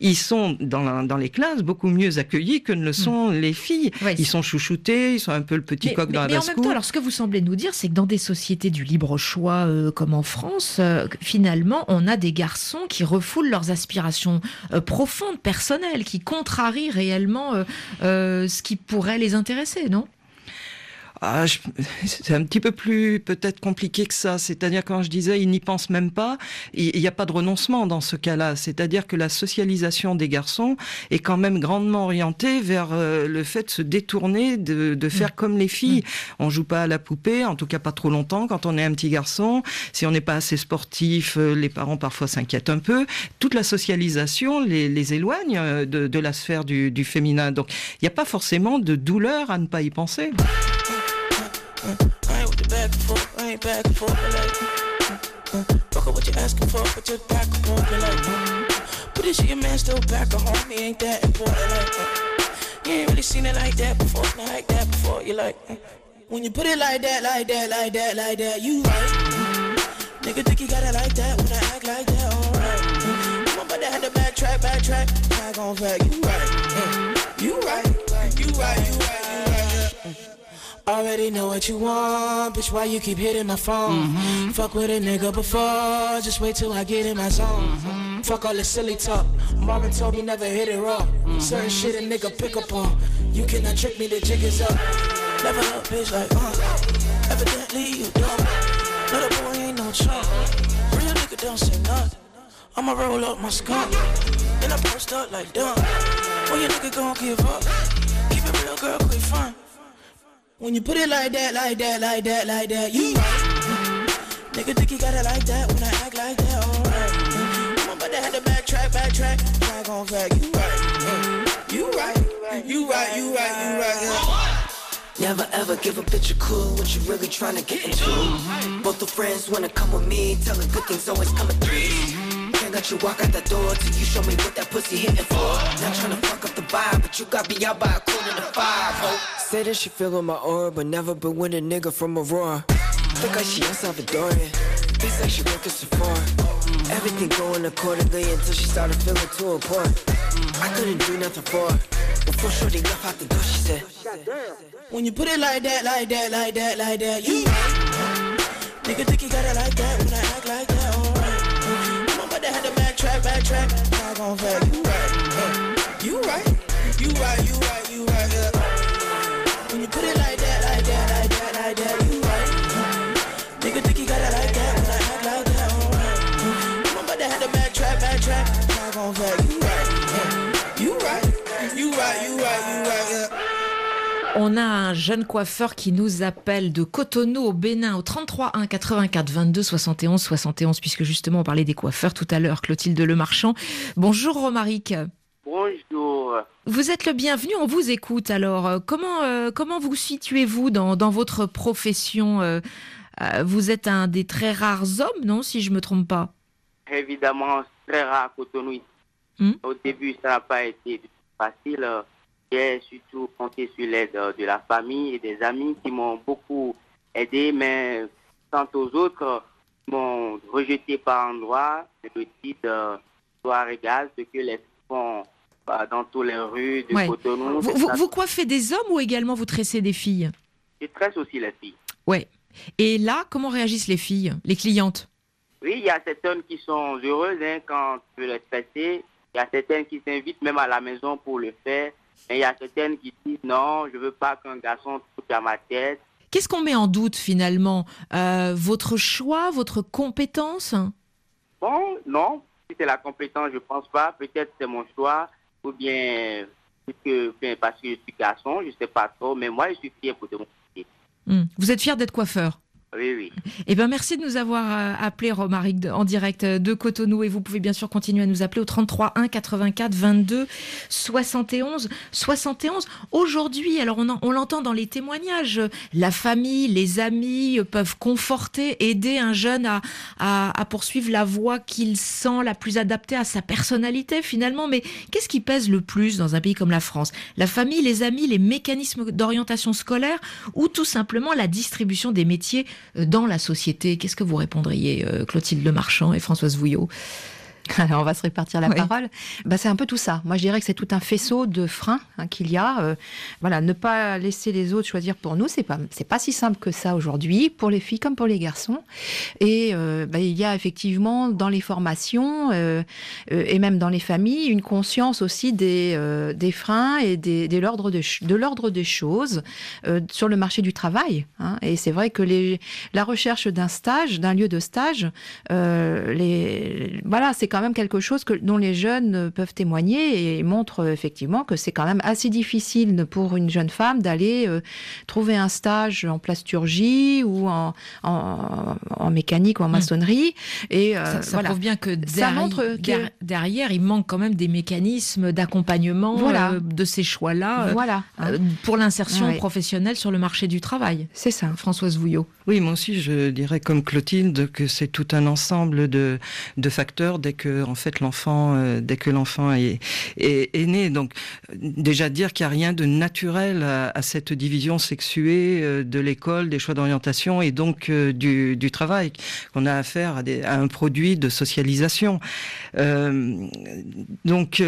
ils sont dans, la- dans les classes beaucoup mieux accueillis que ne le sont les filles. Mm. Ouais, ils sont chouchoutés, ils sont un peu le petit Mais, coq mais- dans la mais en même temps, alors ce que vous semblez nous dire, c'est que dans des sociétés du libre choix euh, comme en France, euh, finalement, on a des garçons qui refoulent leurs aspirations euh, profondes, personnelles, qui contrarient réellement euh, euh, ce qui pourrait les intéresser, non? Ah, C'est un petit peu plus peut-être compliqué que ça. C'est-à-dire quand je disais ils n'y pensent même pas, il n'y a pas de renoncement dans ce cas-là. C'est-à-dire que la socialisation des garçons est quand même grandement orientée vers euh, le fait de se détourner, de, de faire mm. comme les filles. Mm. On joue pas à la poupée, en tout cas pas trop longtemps quand on est un petit garçon. Si on n'est pas assez sportif, euh, les parents parfois s'inquiètent un peu. Toute la socialisation les, les éloigne euh, de, de, la sphère du, du féminin. Donc il n'y a pas forcément de douleur à ne pas y penser. I ain't with the back and forth, I ain't back and forth, like, mm-hmm. fuck up what you asking for, but just back and forth, like, mm-hmm. but is your man still back at home? He ain't that important, like, you ain't really seen it like that before, not like that before, you like, when you put it like that, like that, like that, like that, you right, mm-hmm. nigga think you got it like that, when I act like that, alright, I'm about to have to backtrack, backtrack, back on back, you right, You right, like you right, you right, you right. Already know what you want, bitch. Why you keep hitting my phone? Mm-hmm. Fuck with a nigga before, just wait till I get in my zone. Mm-hmm. Fuck all this silly talk. Marvin told me never hit it raw. Mm-hmm. Certain shit a nigga pick up on. You cannot trick me, the jig is up. Never up, bitch, like, uh. Evidently you dumb. The boy ain't no chump. Real nigga don't say nothing. I'ma roll up my skunk. Then I burst up like dumb. When your nigga gon' give up? Keep it real, girl, quick fun. When you put it like that, like that, like that, like that, you right. Nigga think you got it like that when I act like that, alright. I'm about to have to backtrack, backtrack, back on fact, you right. You right, you right, you right, you right, yeah. Never ever give a bitch a clue what you really trying to get into. Both the friends wanna come with me, telling good things always come in threes. Can't let you walk out that door till you show me what that pussy hitting for. Not trying to fuck up the vibe, but you got me out by a quarter to five, ho. Say that she feeling my aura, but never been with a nigga from Aurora. Think like she El Salvadorian. Thinks like she working Sephora. Everything going accordingly until she started feeling too important. I couldn't do nothing for her. Before Shorty left out the door, she said, When you put it like that, like that, like that, like that, you Nigga think you got it like that when I act like that, backtrack. Back on fact, you right. You right, you right, you right, you On a un jeune coiffeur qui nous appelle de Cotonou au Bénin au 33 1 84 22 71 71 puisque justement on parlait des coiffeurs tout à l'heure Clotilde Lemarchand. Bonjour Romaric. Bonjour. Vous êtes le bienvenu, on vous écoute alors. Comment, euh, comment vous situez-vous dans, dans, votre profession euh, euh, Vous êtes un des très rares hommes, non, si je ne me trompe pas? Évidemment, très rare Cotonou. Hmm? Au début, ça n'a pas été facile. J'ai surtout compté sur l'aide de la famille et des amis qui m'ont beaucoup aidé, mais quant aux autres, m'ont rejeté par endroits, le titre soir égal, ce que les font dans toutes les rues de Cotonou. Vous, vous, coiffez des hommes ou également vous tressez des filles? Je tresse aussi les filles. Ouais. Et là, comment réagissent les filles, les clientes? Oui, il y a certaines qui sont heureuses hein, quand tu les tresser. Il y a certaines qui s'invitent même à la maison pour le faire. Mais il y a certaines qui disent non, je veux pas qu'un garçon touche à ma tête. Qu'est-ce qu'on met en doute finalement? Euh, Votre choix, votre compétence? Bon, non. Si c'est la compétence, je pense pas. Peut-être c'est mon choix ou bien, parce que je suis garçon, je sais pas trop, mais moi, je suis fier pour démontrer. Hmm. Vous êtes fier d'être coiffeur? Oui, oui. Eh ben, merci de nous avoir euh, appelé, Romaric, en direct de Cotonou. Et vous pouvez bien sûr continuer à nous appeler au 33 1 84 22 71 71. Aujourd'hui, alors on, l'entend dans les témoignages, la famille, les amis peuvent conforter, aider un jeune à, poursuivre la voie qu'il sent la plus adaptée à sa personnalité finalement. Mais qu'est-ce qui pèse le plus dans un pays comme la France? La famille, les amis, les mécanismes d'orientation scolaire ou tout simplement la distribution des métiers euh, dans la société. Qu'est-ce que vous répondriez, euh, Clotilde Lemarchand et Françoise Vouillot? on va se répartir la parole. Bah, c'est un peu tout ça. Moi, je dirais que c'est tout un faisceau de freins hein, qu'il y a. Euh, voilà, ne pas laisser les autres choisir pour nous, c'est pas c'est pas si simple que ça aujourd'hui pour les filles comme pour les garçons. Et euh, bah, il y a effectivement dans les formations euh, et même dans les familles une conscience aussi des, des freins et des, de l'ordre de, de l'ordre des choses sur le marché du travail. Hein. Et c'est vrai que les, la recherche d'un stage, d'un lieu de stage, les voilà, c'est quand même quelque chose que, dont les jeunes peuvent témoigner et montrent effectivement que c'est quand même assez difficile pour une jeune femme d'aller euh, trouver un stage en plasturgie ou en, en, mécanique ou en mm. maçonnerie. Et euh, ça, prouve bien que derrière, ça montre derrière, il manque quand même des mécanismes d'accompagnement euh, de ces choix-là voilà. pour l'insertion professionnelle sur le marché du travail. C'est ça. Françoise Vouillot. Oui, moi aussi, je dirais comme Clotilde que c'est tout un ensemble de, de facteurs dès que en fait l'enfant, euh, dès que l'enfant est, est, né. Donc déjà dire qu'il n'y a rien de naturel à, cette division sexuée euh, de l'école, des choix d'orientation et donc euh, du, travail. qu'on a affaire à, à, un produit de socialisation. donc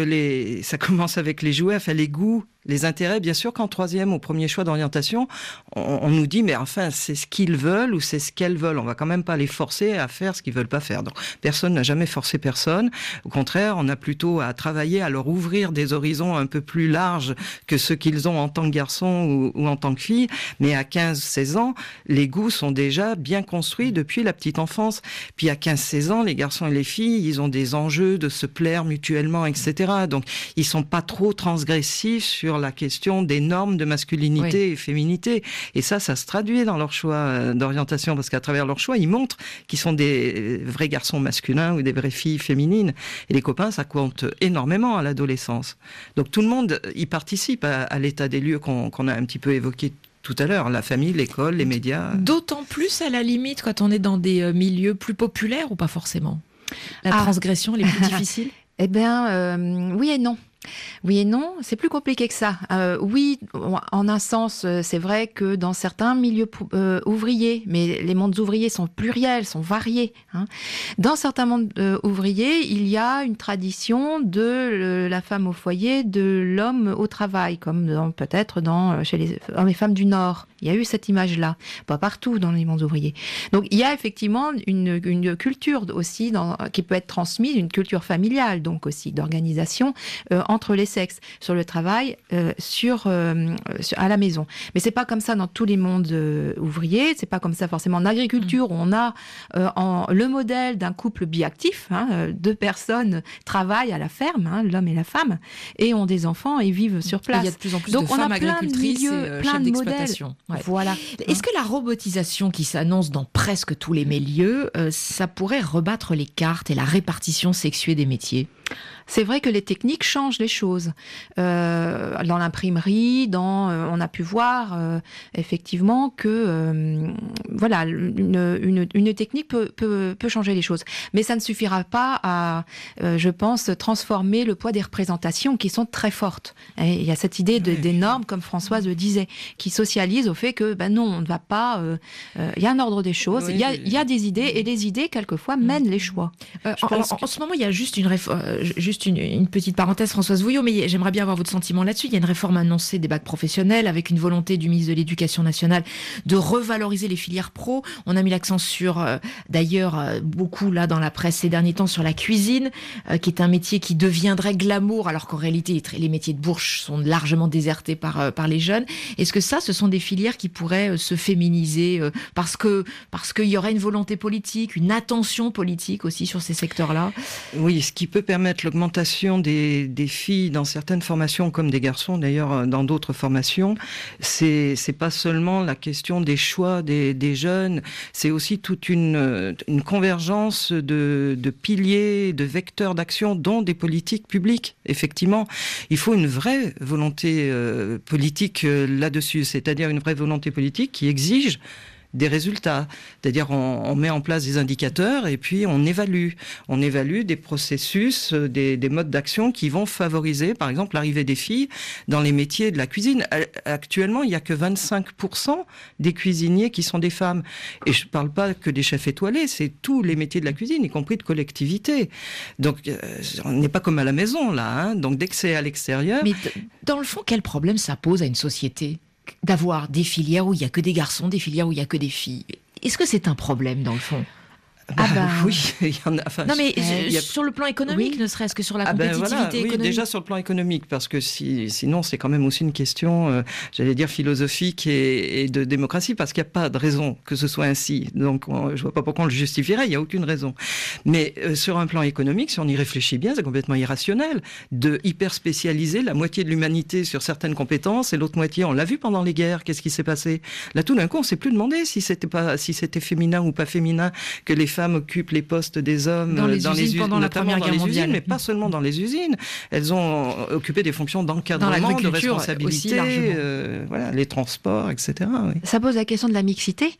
ça commence avec les jouets, enfin les goûts les intérêts, bien sûr qu'en troisième, au premier choix d'orientation, on, nous dit, mais enfin, c'est ce qu'ils veulent ou c'est ce qu'elles veulent. On va quand même pas les forcer à faire ce qu'ils veulent pas faire. Donc, personne n'a jamais forcé personne. Au contraire, on a plutôt à travailler à leur ouvrir des horizons un peu plus larges que ceux qu'ils ont en tant que garçons ou, en tant que filles. Mais à 15, 16 ans, les goûts sont déjà bien construits depuis la petite enfance. Puis à 15, 16 ans, les garçons et les filles, ils ont des enjeux de se plaire mutuellement, etc. Donc, ils sont pas trop transgressifs sur la question des normes de masculinité et féminité. Et ça, ça se traduit dans leur choix euh, d'orientation, parce qu'à travers leur choix, ils montrent qu'ils sont des euh, vrais garçons masculins ou des vraies filles féminines. Et les copains, ça compte énormément à l'adolescence. Donc tout le monde y participe à, l'état des lieux qu'on a un petit peu évoqué tout à l'heure, la famille, l'école, les médias. D'autant plus à la limite quand on est dans des euh, milieux plus populaires ou pas forcément? La ah. transgression, elle est plus difficile? Eh bien, oui et non. Oui et non, c'est plus compliqué que ça. Euh, oui, en un sens, euh, c'est vrai que dans certains milieux euh, ouvriers, mais les mondes ouvriers sont pluriels, sont variés. Hein. Dans certains mondes ouvriers, il y a une tradition de la femme au foyer, de l'homme au travail, comme peut-être dans chez les hommes et femmes du Nord. Il y a eu cette image-là, pas partout dans les mondes ouvriers. Donc il y a effectivement une, culture aussi qui peut être transmise, une culture familiale, donc aussi d'organisation entre les sexes, sur le travail, euh, euh, sur, à la maison. Mais c'est pas comme ça dans tous les mondes euh, ouvriers. C'est pas comme ça forcément en agriculture où on a en, le modèle d'un couple biactif. Hein, deux personnes travaillent à la ferme, hein, l'homme et la femme, et ont des enfants et vivent sur place. il y a de plus en plus Donc de on femmes a plein de milieux, plein de modèles. Voilà. Est-ce que la robotisation qui s'annonce dans presque tous les milieux, ça pourrait rebattre les cartes et la répartition sexuée des métiers? C'est vrai que les techniques changent les choses. Euh, dans l'imprimerie, dans, euh, on a pu voir euh, effectivement que voilà, une, une, technique peut, peut, peut, changer les choses. Mais ça ne suffira pas à, je pense, transformer le poids des représentations qui sont très fortes. Et il y a cette idée de, des normes, comme Françoise le disait, qui socialise au fait que ben non, on ne va pas. Il y a un ordre des choses, il, y a, il y a des idées et les idées quelquefois mènent les choix. En, en, ce moment, il y a juste une réforme juste une, petite parenthèse, Françoise Vouillot, mais j'aimerais bien avoir votre sentiment là-dessus. Il y a une réforme annoncée des bacs professionnels avec une volonté du ministre de l'Éducation nationale de revaloriser les filières pro. On a mis l'accent sur, euh, d'ailleurs, euh, beaucoup là dans la presse ces derniers temps, sur la cuisine, euh, qui est un métier qui deviendrait glamour, alors qu'en réalité, les métiers de bourge sont largement désertés par, par les jeunes. Est-ce que ça, ce sont des filières qui pourraient se féminiser parce que parce qu'il y aurait une volonté politique, une attention politique aussi sur ces secteurs-là? Oui, ce qui peut permettre l'augmentation des, filles dans certaines formations, comme des garçons d'ailleurs euh, dans d'autres formations, c'est pas seulement la question des choix des, jeunes, c'est aussi toute une, euh, convergence de, de piliers, de vecteurs d'action, dont des politiques publiques. Effectivement, il faut une vraie volonté euh, politique là-dessus, c'est-à-dire une vraie volonté politique qui exige des résultats. C'est-à-dire on, met en place des indicateurs et puis on évalue. On évalue des processus, euh, des, modes d'action qui vont favoriser, par exemple, l'arrivée des filles dans les métiers de la cuisine. Actuellement, il n'y a que 25% des cuisiniers qui sont des femmes. Et je ne parle pas que des chefs étoilés, c'est tous les métiers de la cuisine, y compris de collectivité. Donc euh, on n'est pas comme à la maison là. Hein. Donc dès que c'est à l'extérieur. Mais dans le fond, quel problème ça pose à une société? D'avoir des filières où il n'y a que des garçons, des filières où il n'y a que des filles. Est-ce que c'est un problème dans le fond? Ah bah, oui, il y en a. non mais sur le plan économique, ne serait-ce que sur la ah ben compétitivité économique. Oui, déjà sur le plan économique, parce que si, sinon c'est quand même aussi une question, euh, j'allais dire philosophique et, de démocratie, parce qu'il n'y a pas de raison que ce soit ainsi. Donc je je vois pas pourquoi on le justifierait. Il n'y a aucune raison. Mais euh, sur un plan économique, si on y réfléchit bien, c'est complètement irrationnel de hyper spécialiser la moitié de l'humanité sur certaines compétences et l'autre moitié, on l'a vu pendant les guerres. Qu'est-ce qui s'est passé? Là, tout d'un coup, on s'est plus demandé si c'était pas si c'était féminin ou pas féminin que les femmes femmes occupent les postes des hommes dans les usines pendant la Première Guerre mondiale, mais pas seulement dans les usines. Elles ont occupé des fonctions d'encadrement, de responsabilité, euh, voilà, les transports, etc. Ça pose la question de la mixité,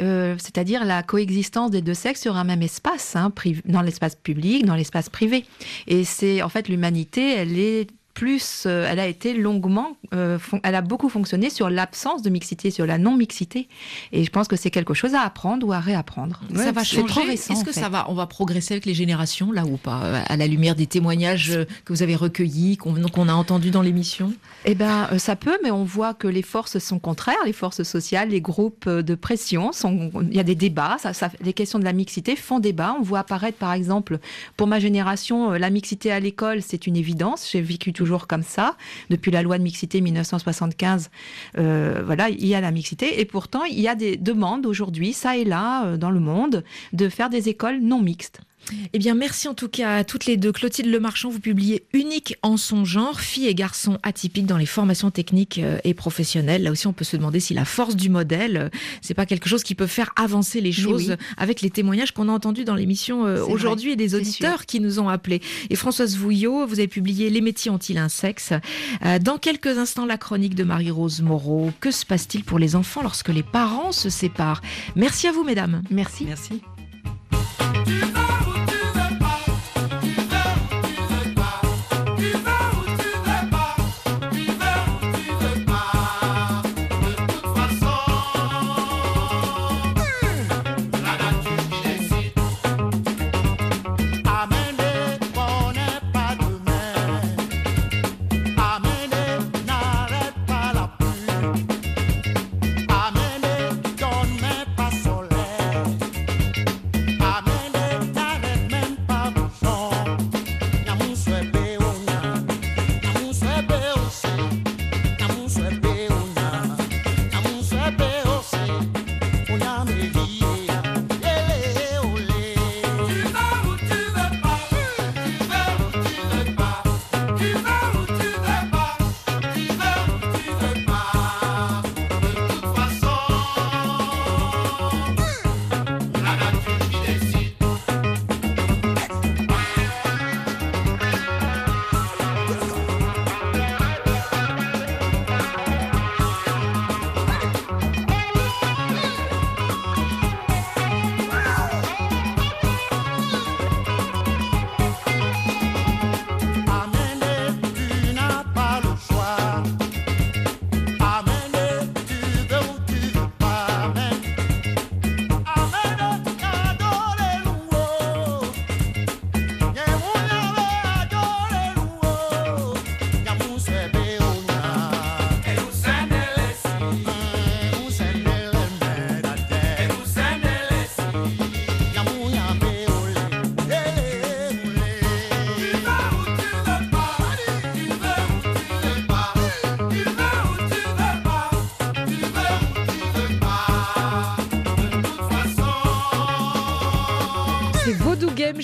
euh, c'est-à-dire la coexistence des deux sexes sur un même espace, hein, dans l'espace public, dans l'espace privé. Et c'est en fait l'humanité, elle est plus, euh, elle a été longuement, euh, elle a beaucoup fonctionné sur l'absence de mixité, sur la non-mixité. Et je pense que c'est quelque chose à apprendre ou à réapprendre. ça va changer. Est-ce que ça va, on va progresser avec les générations là ou pas, euh, à la lumière des témoignages que vous avez recueillis, qu'on a entendus dans l'émission? Eh ben, ça peut, mais on voit que les forces sont contraires, les forces sociales, les groupes de pression. Sont, il y a des débats. Ça, ça, les questions de la mixité font débat. On voit apparaître, par exemple, pour ma génération, la mixité à l'école, c'est une évidence. J'ai vécu tout comme ça. Depuis la loi de mixité 1975, euh, voilà, il y a la mixité. Et pourtant, il y a des demandes aujourd'hui, ça et là, euh, dans le monde, de faire des écoles non mixtes. Eh bien, merci en tout cas à toutes les deux. Clotilde Lemarchand, vous publiez Unique en son genre, filles et garçons atypiques dans les formations techniques euh, et professionnelles. Là aussi, on peut se demander si la force du modèle, euh, c'est pas quelque chose qui peut faire avancer les choses avec les témoignages qu'on a entendus dans l'émission euh, aujourd'hui et des auditeurs qui nous ont appelés. Et Françoise Vouillot, vous avez publié Les métiers ont-ils un sexe Dans quelques instants, la chronique de Marie-Rose Moreau. Que se passe-t-il pour les enfants lorsque les parents se séparent? Merci à vous, mesdames. Merci. Merci.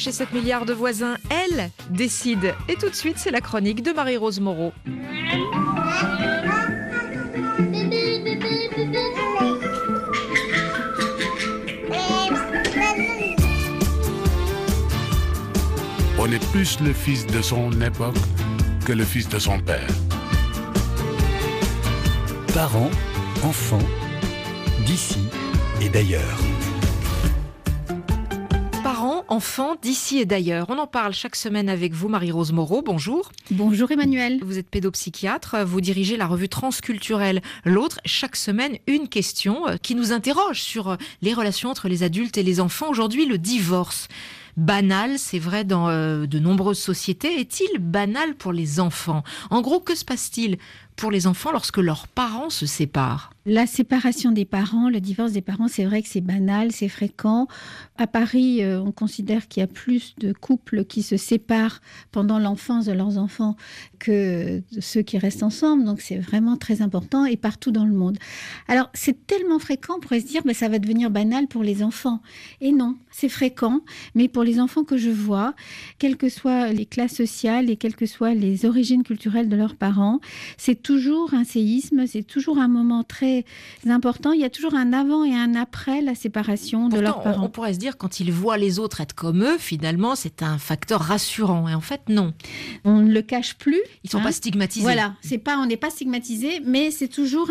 Chez 7 milliards de voisins, elle décide. Et tout de suite, c'est la chronique de Marie-Rose Moreau. On est plus le fils de son époque que le fils de son père. Parents, enfants, d'ici et d'ailleurs. Enfants d'ici et d'ailleurs. On en parle chaque semaine avec vous, Marie-Rose Moreau. Bonjour. Bonjour Emmanuel. Vous êtes pédopsychiatre, vous dirigez la revue transculturelle L'autre. Chaque semaine, une question euh, qui nous interroge sur euh, les relations entre les adultes et les enfants. Aujourd'hui, le divorce banal, c'est vrai, dans euh, de nombreuses sociétés. Est-il banal pour les enfants? En gros, que se passe-t-il pour les enfants lorsque leurs parents se séparent? La séparation des parents, le divorce des parents, c'est vrai que c'est banal, c'est fréquent. À Paris, euh, on considère qu'il y a plus de couples qui se séparent pendant l'enfance de leurs enfants que ceux qui restent ensemble. Donc c'est vraiment très important et partout dans le monde. Alors c'est tellement fréquent, on pourrait se dire, mais ça va devenir banal pour les enfants. Et non, c'est fréquent, mais pour les enfants que je vois, quelles que soient les classes sociales et quelles que soient les origines culturelles de leurs parents, c'est toujours un séisme, c'est toujours un moment très important. Il y a toujours un avant et un après la séparation de leurs parents. On pourrait se dire, quand ils voient les autres être comme eux, finalement, c'est un facteur rassurant. Et en fait, non. On ne le cache plus. Ils sont hein. pas stigmatisés. Voilà, c'est pas, on n'est pas stigmatisé, mais c'est toujours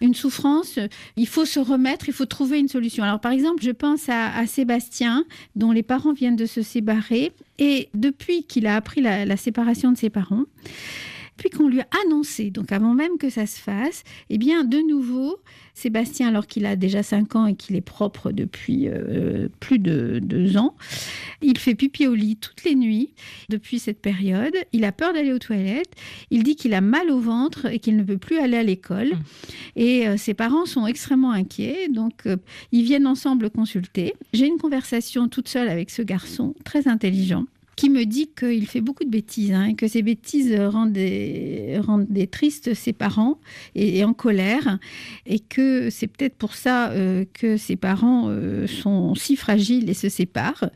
une souffrance. Il faut se remettre, il faut trouver une solution. Alors, par exemple, je pense à, à Sébastien, dont les parents viennent de se séparer. Et depuis qu'il a appris la, la séparation de ses parents, puis qu'on lui a annoncé, donc avant même que ça se fasse, eh bien, de nouveau, Sébastien, alors qu'il a déjà 5 ans et qu'il est propre depuis euh, plus de 2 ans, il fait pipi au lit toutes les nuits depuis cette période. Il a peur d'aller aux toilettes. Il dit qu'il a mal au ventre et qu'il ne peut plus aller à l'école. Mmh. Et euh, ses parents sont extrêmement inquiets, donc euh, ils viennent ensemble consulter. J'ai une conversation toute seule avec ce garçon très intelligent qui me dit qu'il fait beaucoup de bêtises hein, et que ces bêtises rendent des, rendent des tristes ses parents et, en colère et que c'est peut-être pour ça euh, que ses parents euh, sont si fragiles et se séparent.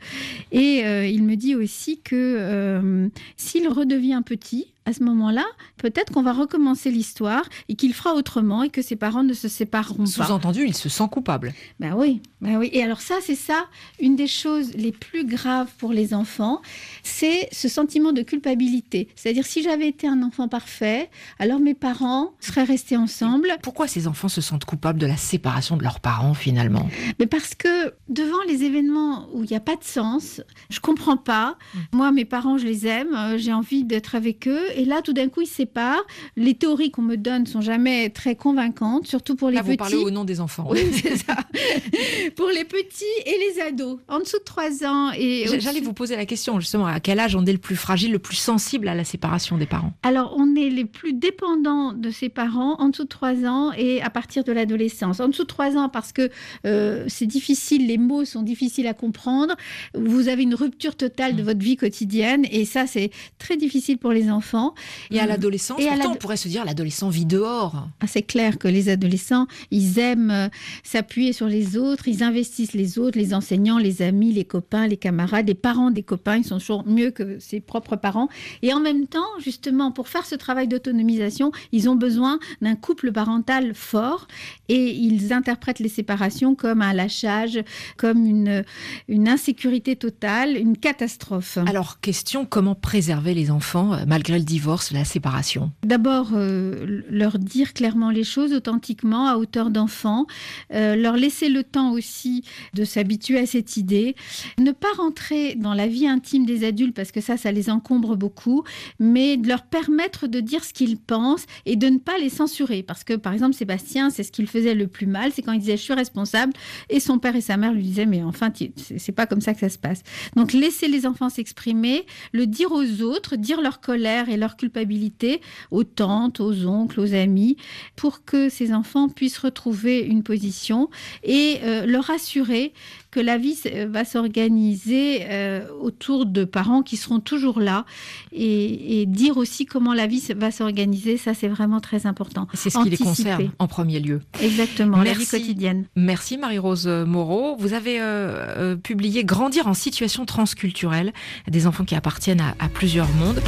Et euh, il me dit aussi que s'il redevient petit, à ce moment-là, peut-être qu'on va recommencer l'histoire et qu'il fera autrement et que ses parents ne se sépareront pas. Sous-entendu, il se sent coupable. Ben oui, ben oui. Et alors ça, c'est ça, une des choses les plus graves pour les enfants, c'est ce sentiment de culpabilité. C'est-à-dire, si j'avais été un enfant parfait, alors mes parents seraient restés ensemble. pourquoi ces enfants se sentent coupables de la séparation de leurs parents finalement? Mais parce que devant les événements où il n'y a pas de sens, je comprends pas. Mm. Moi, mes parents, je les aime, euh, j'ai envie d'être avec eux et là, tout d'un coup, ils se séparent. Les théories qu'on me donne sont jamais très convaincantes, surtout pour les là, petits. Vous parlez au nom des enfants. Oui, c'est ça. pour les petits et les ados, en dessous de 3 ans. Et J'allais vous poser la question, justement, à quel âge on est le plus fragile, le plus sensible à la séparation des parents? Alors, on est les plus dépendants de ses parents en dessous de 3 ans et à partir de l'adolescence. En dessous de 3 ans, parce que euh, c'est difficile, les mots sont difficiles à comprendre. Vous avez une rupture totale de mm. votre vie quotidienne et ça, c'est très difficile pour les enfants. Et à mm. l'adolescence, pourtant, on pourrait se dire l'adolescent vit dehors. Ah, c'est clair que les adolescents, ils aiment euh, s'appuyer sur les autres, ils investissent les autres, les enseignants, les amis, les copains, les camarades, les parents des copains, ils sont toujours mieux que ses propres parents. Et en même temps, justement, pour faire ce travail d'autonomisation, ils ont besoin d'un couple parental fort et ils interprètent les séparations comme un lâchage, comme une, une insécurité totale, une catastrophe. Alors, question, comment préserver les enfants euh, malgré le divorce, la séparation D'abord, euh, leur dire clairement les choses authentiquement, à hauteur d'enfant, euh, leur laisser le temps aussi de s'habituer à cette idée, ne pas rentrer dans la vie intime des adultes parce que ça, ça les encombre beaucoup, mais de leur permettre de dire ce qu'ils pensent et de ne pas les censurer. Parce que, par exemple, Sébastien, c'est ce qu'il faisait le plus mal, c'est quand il disait je suis responsable et son père et sa mère lui disaient mais enfin, c'est pas comme ça que ça se passe. Donc, laisser les enfants s'exprimer, le dire aux autres, dire leur colère et leur culpabilité aux tantes, aux oncles, aux amis, pour que ces enfants puissent retrouver une position et euh, leur assurer que la vie va s'organiser euh, autour de parents qui seront toujours là et, dire aussi comment la vie va s'organiser, ça c'est vraiment très important. C'est ce qui les concerne en premier lieu. Exactement, la vie quotidienne. Merci Marie-Rose Moreau. Vous avez euh, publié Grandir en situation transculturelle, des enfants qui appartiennent à plusieurs mondes.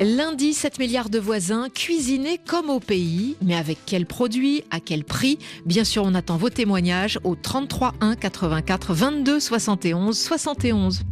Lundi, 7 milliards de voisins, cuisinés comme au pays. Mais avec quels produits À quel prix? Bien sûr, on attend vos témoignages au 33 1 84 22 71 71.